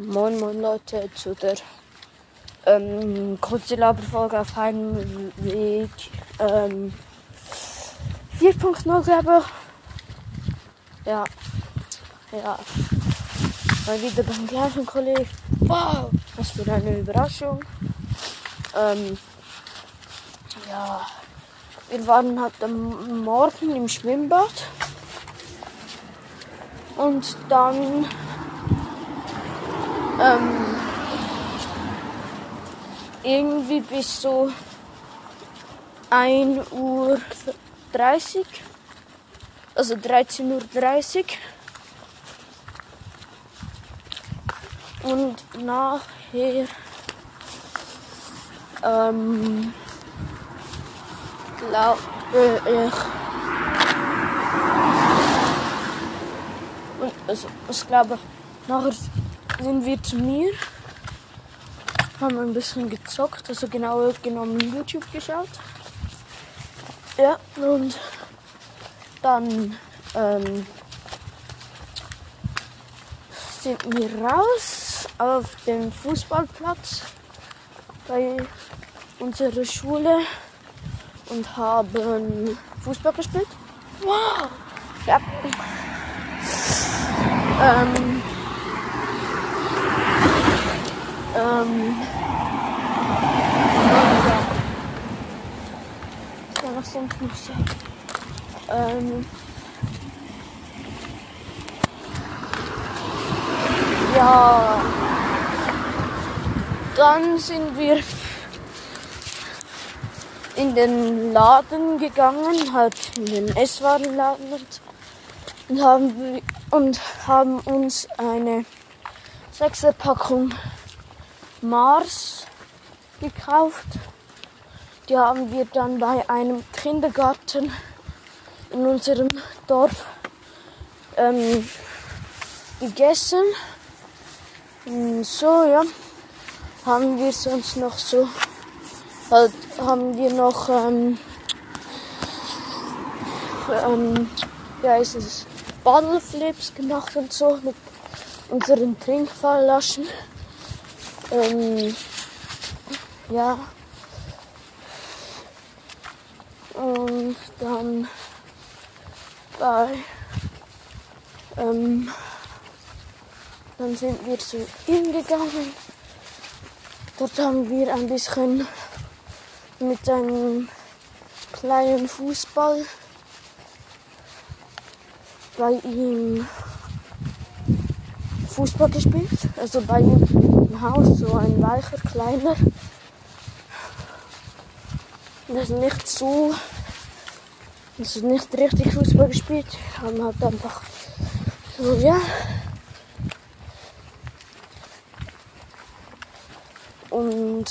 Moin Moin Leute zu der ähm, kurze Laberfolge auf einem Weg ähm, 4.0 glaube. Ja. Ja. Mal wieder beim gleichen Kollegen. Wow, was für eine Überraschung. Ähm, ja. Wir waren heute Morgen im Schwimmbad. Und dann ähm, irgendwie bis so 1 Uhr 30, also 13.30 Uhr. Und nachher ähm, glaube ich, und also, ich glaube, nachher sind wir zu mir, haben ein bisschen gezockt, also genauer genommen YouTube geschaut. Ja, und dann ähm, sind wir raus auf dem Fußballplatz bei unserer Schule und haben Fußball gespielt. Wow! Ja. Ähm, ähm, ja, was sonst noch so? Ähm, ja, dann sind wir in den Laden gegangen, halt in den Esswarenladen und, und haben, und haben uns eine Sechserpackung Mars gekauft. Die haben wir dann bei einem Kindergarten in unserem Dorf ähm, gegessen. Und so, ja. Haben wir sonst noch so, halt, haben wir noch, ähm, ähm, ja, ist es, Bottleflips gemacht und so mit unseren Trinkfalllaschen. Ähm, ja. Und dann bei ähm, dann sind wir zu ihm gegangen. Dort haben wir ein bisschen mit einem kleinen Fußball bei ihm Fußball gespielt. Also bei ihm im Haus, so ein weicher, kleiner. Das ist nicht so, das ist nicht richtig Fußball gespielt. Haben halt einfach so, ja. Und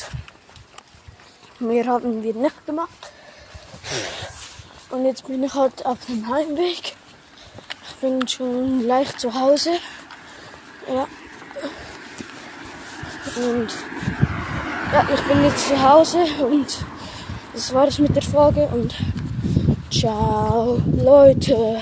mehr haben wir nicht gemacht. Und jetzt bin ich halt auf dem Heimweg. Ich bin schon gleich zu Hause. Ja. Und ja, ich bin jetzt zu Hause und das war es mit der Folge und ciao Leute.